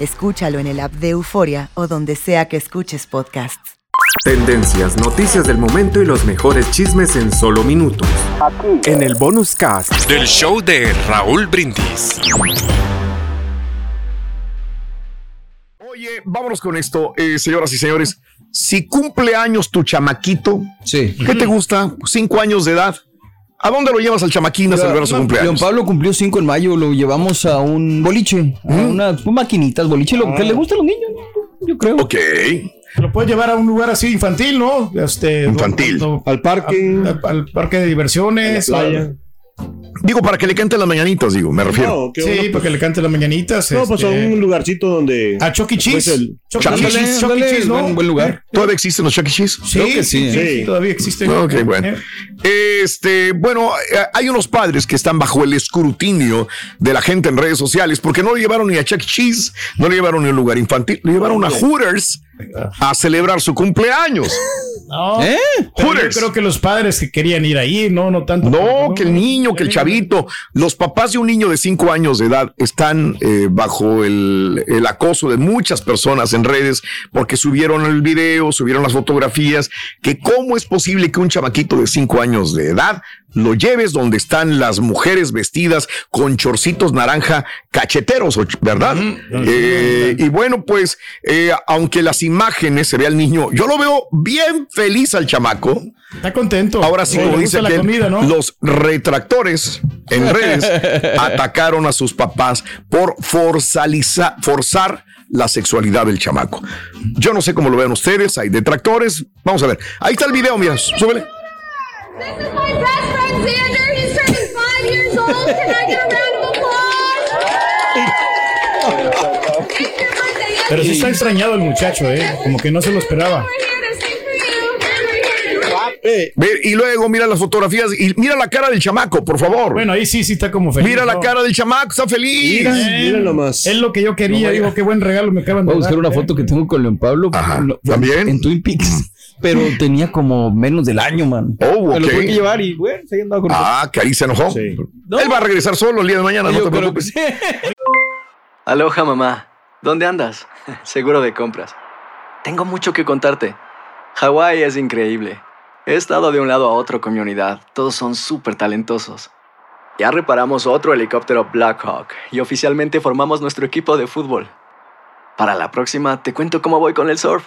Escúchalo en el app de Euforia o donde sea que escuches podcasts. Tendencias, noticias del momento y los mejores chismes en solo minutos. En el bonus cast Del show de Raúl Brindis. Oye, vámonos con esto, eh, señoras y señores. Si cumple años tu chamaquito, Sí. ¿qué te gusta? Cinco años de edad. ¿A dónde lo llevas al chamaquín a celebrar su León cumpleaños? Pablo cumplió 5 en mayo, lo llevamos a un boliche, a unas maquinitas, boliche, lo que le gusta a los niños, yo creo. Ok. Lo puedes llevar a un lugar así infantil, ¿no? Este, Infantil. do- do- Al parque. a- a- al parque de diversiones. A la playa. Digo, para que le canten las mañanitas, digo, me refiero. No, qué Sí, bueno, para que le cante las mañanitas. No, pues a este, un lugarcito donde. a Chuck E. Cheese. Pues el- Chuck, Chuck E. E. Cheese. Cheese, Chuck. Ándale, Cheese, ¿no? buen- buen lugar. ¿Todavía existen los Chuck E. Cheese? Sí, Creo que sí. sí, Sí. todavía existe. Ok, bueno. Eh, Este, bueno, eh, hay unos padres que están bajo el escrutinio de la gente en redes sociales porque no lo llevaron ni a Chuck E. Cheese, no lo llevaron ni a un lugar infantil, lo llevaron a Hooters a celebrar su cumpleaños. No, ¿Eh? yo Hooters. creo que los padres que querían ir ahí, no, no tanto. No, que el niño, que el chavito, los papás de un niño de 5 años de edad están eh, bajo el, el acoso de muchas personas en redes porque subieron el video, subieron las fotografías, que cómo es posible que un chamaquito de 5 años de edad lo lleves donde están las mujeres vestidas con chorcitos naranja cacheteros, ¿verdad? Eh, y bueno, pues, eh, aunque las imágenes se ve al niño, yo lo veo bien feliz al chamaco. Está contento. Ahora sí, como dice comida, ¿no? los retractores en redes atacaron a sus papás por forzar la sexualidad del chamaco. Yo no sé cómo lo vean ustedes, hay detractores. Vamos a ver. Ahí está el video, mira, súbele. This is my best friend Xander. He's turning five years old. Can I get a round of applause? It's your birthday. Pero sí está extrañado el muchacho, ¿eh? Como que no se lo esperaba. Eh, y luego mira las fotografías y mira la cara del chamaco, por favor. Bueno, ahí sí, sí está como feliz. mira la cara del chamaco, está feliz. Mira. Eh, Mira nomás. Es lo que yo quería. Digo, qué buen regalo me acaban de Voy a buscar dar, una ¿eh? foto que tengo con León Pablo. Ajá, Lo- ¿también? En Twin Peaks. Pero tenía como menos del año, man. Oh, Me lo tuve que llevar y, bueno, se andaba con Ah, que ahí se enojó. Sí. Él va a regresar solo el día de mañana, no Yo te creo que preocupes. sí. Aloha mamá, ¿dónde andas? Seguro de compras. Tengo mucho que contarte. Hawái es increíble. He estado de un lado a otro con mi unidad. Todos son súper talentosos. Ya reparamos otro helicóptero Blackhawk y oficialmente formamos nuestro equipo de fútbol. Para la próxima te cuento cómo voy con el surf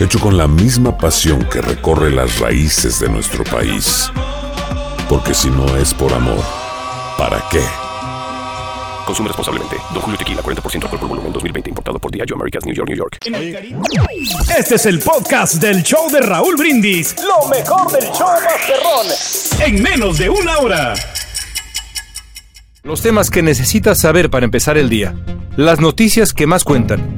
hecho con la misma pasión que recorre las raíces de nuestro país. Porque si no es por amor, ¿para qué? Consume responsablemente. Don Julio Tequila, 40% alcohol por volumen, 2020. Importado por Diageo Americas, New York, New York. Este es el podcast del show de Raúl Brindis. Lo mejor del show Masterrón. En menos de una hora. Los temas que necesitas saber para empezar el día. Las noticias que más cuentan.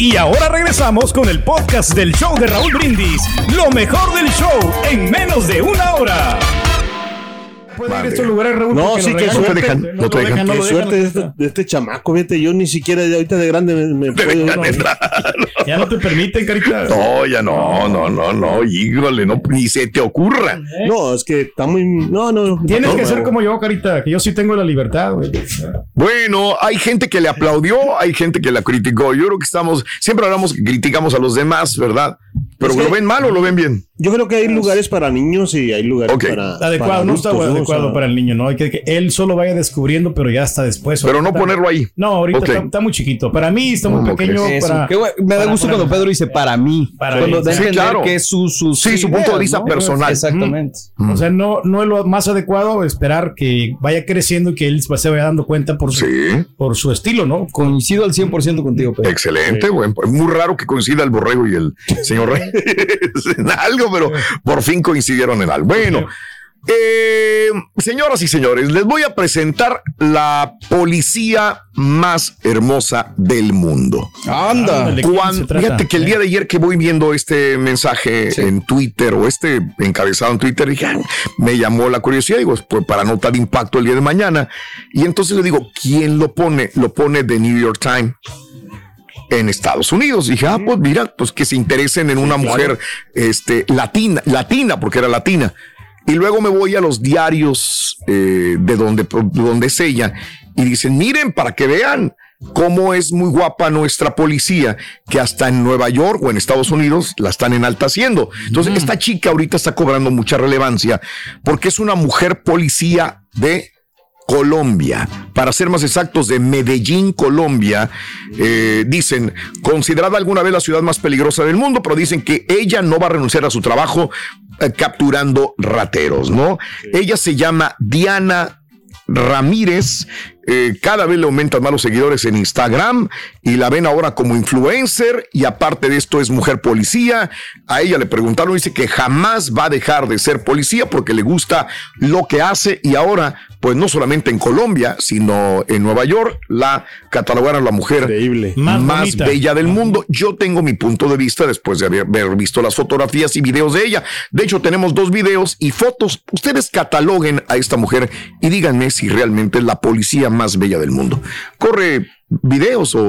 Y ahora regresamos con el podcast del show de Raúl Brindis. Lo mejor del show en menos de una hora. Puede ir a estos lugares, Raúl. No, sí, que suerte. No No te dejan. dejan, no Qué lo suerte de dejan. este, de este chamaco, fíjate. Yo ni siquiera de ahorita de grande me, me puedo ir. Ya no te permiten, carita. No, ya no, no, no, no, híjole, no, ni se te ocurra. No, es que está muy. No, no. Tienes no, que no. ser como yo, carita, que yo sí tengo la libertad, güey. Bueno, hay gente que le aplaudió, hay gente que la criticó. Yo creo que estamos, siempre hablamos que criticamos a los demás, ¿verdad? Pero Es que- ¿lo ven mal o lo ven bien? Yo creo que hay lugares para niños y hay lugares para. Adecuado, para no está adecuado O sea, para el niño, ¿no? Hay que que él solo vaya descubriendo, pero ya hasta después. Pero no ponerlo ahí. No, ahorita está, está muy chiquito. Para mí está muy ¿Cómo pequeño. Para, qué me da gusto cuando Pedro dice para mí. Para cuando Sí, claro. que es su, su, Sí, su punto de vista personal. Exactamente. O sea, no, no es lo más adecuado esperar que vaya creciendo y que él se vaya dando cuenta por su, por su estilo, ¿no? Coincido al 100% contigo, Pedro. Excelente, bueno, es muy raro que coincida el borrego y el señor Reyes en pero por fin coincidieron en algo. Bueno, eh, señoras y señores, les voy a presentar la policía más hermosa del mundo. Anda. ¿quién Cuando- fíjate que el día de ayer que voy viendo este mensaje en Twitter o este encabezado en Twitter, dije, "Ah", me llamó la curiosidad, digo, pues para nota de impacto el día de mañana. Y entonces le digo, ¿quién lo pone? Lo pone The New York Times en Estados Unidos. Dije, ah, pues mira, pues que se interesen en una mujer este, latina, latina, porque era latina. Y luego me voy a los diarios eh, de donde, de donde es ella y dicen, miren, para que vean cómo es muy guapa nuestra policía, que hasta en Nueva York o en Estados Unidos la están enalteciendo. Entonces, esta chica ahorita está cobrando mucha relevancia porque es una mujer policía de Colombia, para ser más exactos, de Medellín, Colombia, eh, dicen, considerada alguna vez la ciudad más peligrosa del mundo, pero dicen que ella no va a renunciar a su trabajo eh, capturando rateros, ¿no? Ella se llama Diana Ramírez. Eh, cada vez le aumentan más los seguidores en Instagram y la ven ahora como influencer y aparte de esto es mujer policía. A ella le preguntaron, dice que jamás va a dejar de ser policía porque le gusta lo que hace y ahora, pues no solamente en Colombia, sino en Nueva York, la catalogaron la mujer Más bella del mundo. Yo tengo mi punto de vista después de haber, haber visto las fotografías y videos de ella. De hecho, tenemos dos videos y fotos. Ustedes cataloguen a esta mujer y díganme si realmente es la policía más bella del mundo. Corre videos o...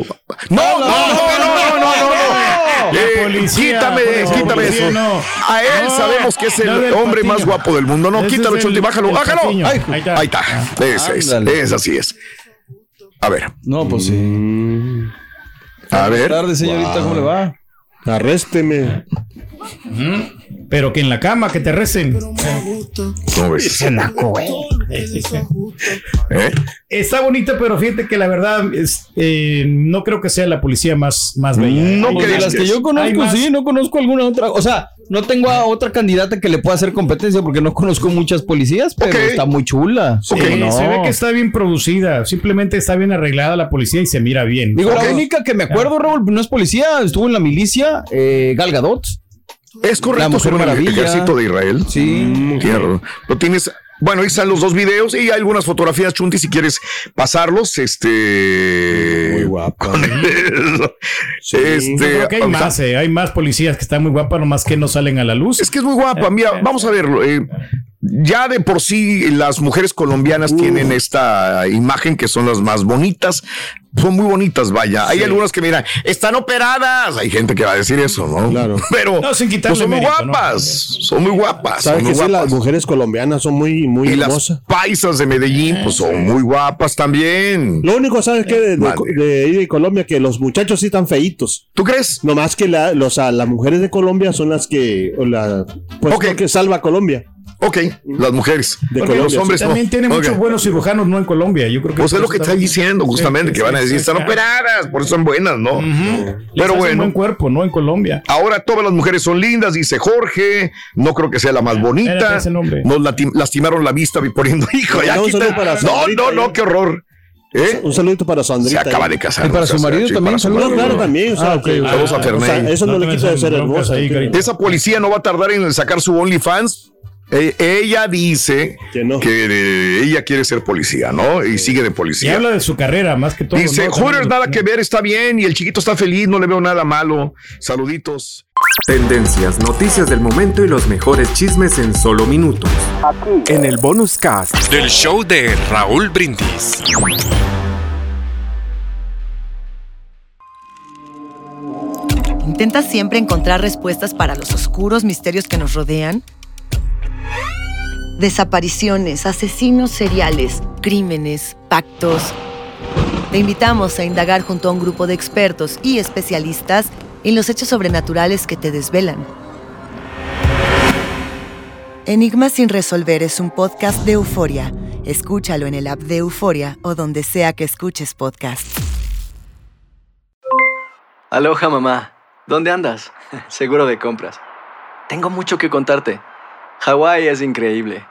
No, no, no, no, no, no, no. no. La Eh, policía, quítame, policía, quítame policía, eso. no. A él No, sabemos que es el no hombre más guapo del mundo. No, Ese quítalo, el- bájalo, el bájalo. Ay, Ahí está. Ahí está. Ese es, Ándale. es así es. A ver. No, pues sí. A ver. Buenas tardes, señorita, ¿cómo le va? Arrésteme. Pero que en la cama, que te recen. ¿Cómo ves? ¿Eh? Está bonita, pero fíjate que la verdad es, eh, no creo que sea la policía más, más bella. No Hay Pues de las que que yo conozco, sí, no conozco alguna otra. O sea, no tengo a otra candidata que le pueda hacer competencia porque no conozco muchas policías, pero está muy chula. Sí, ¿Cómo no? Se ve que está bien producida, simplemente está bien arreglada la policía y se mira bien. Digo, la única que me acuerdo, Raúl, no es policía, estuvo en la milicia, eh, Gal Gadot. Es La correcto, Mujer sobre el Maravilla. ejército de Israel. Sí. Claro. Lo tienes. Bueno, ahí están los dos videos y hay algunas fotografías, Chunti, si quieres pasarlos. Este. Muy guapa. Yo Este. creo que hay sea, más, eh, hay más policías que están muy guapas, nomás que no salen a la luz. Es que es muy guapa. Mira, vamos a verlo. eh, ya de por sí las mujeres colombianas tienen esta imagen que son las más bonitas. Son muy bonitas, vaya. Hay algunas que miran, están operadas. Hay gente que va a decir eso, ¿no? Claro. Pero No, sin quitarle pues son muy mérito, ¿no? guapas. Son muy guapas. ¿Sabes son que sí? Las mujeres colombianas son muy, muy y hermosas. las paisas de Medellín, pues son muy guapas también. Lo único, ¿sabes qué? De, de, Mande. de Colombia, que los muchachos sí están feitos. ¿Tú crees? No más que la, los, a, las mujeres de Colombia son las que, o la, pues, Ok. lo que salva a Colombia. Ok, las mujeres. De los hombres no. también tiene muchos buenos cirujanos, no en Colombia. Yo creo que Pues es lo que está diciendo, justamente, Sí, que van a decir, sí, están operadas, por eso son buenas, ¿no? Pero bueno. buen cuerpo, ¿no? En Colombia. Ahora todas las mujeres son lindas, dice Jorge. No creo que sea la más bonita. espérate ese nombre. Nos lastimaron la vista poniendo, hijo, ya Un quita- saludo para No, no, no, ya. qué horror. ¿Eh? Un saludito para Se Sandrita. acaba ahí. de casar. Y para su marido sí, también, saludos. No, marido. claro, también. O sea, Ah, ok, que- ok. Saludos a o sea, eso no, No le quita de ser hermosa. Esa policía no va a tardar en sacar su OnlyFans. Eh, ella dice Que no. eh, ella quiere ser policía, ¿no? Y sigue de Y policía. habla de su carrera, más que todo. Dice, ¿no? Hooters, nada que ver, está bien. Y el chiquito está feliz, no le veo nada malo. Saluditos. Tendencias, noticias del momento y los mejores chismes en solo minutos. En el bonus cast. Del show de Raúl Brindis. ¿Intentas siempre encontrar respuestas para los oscuros misterios que nos rodean? Desapariciones, asesinos seriales, crímenes, pactos. Te invitamos a indagar junto a un grupo de expertos y especialistas en los hechos sobrenaturales que te desvelan. Enigma sin resolver es un podcast de euforia. Escúchalo en el app de Euforia o donde sea que escuches podcast. Aloha mamá, ¿dónde andas? Seguro de compras. Tengo mucho que contarte. Hawái es increíble.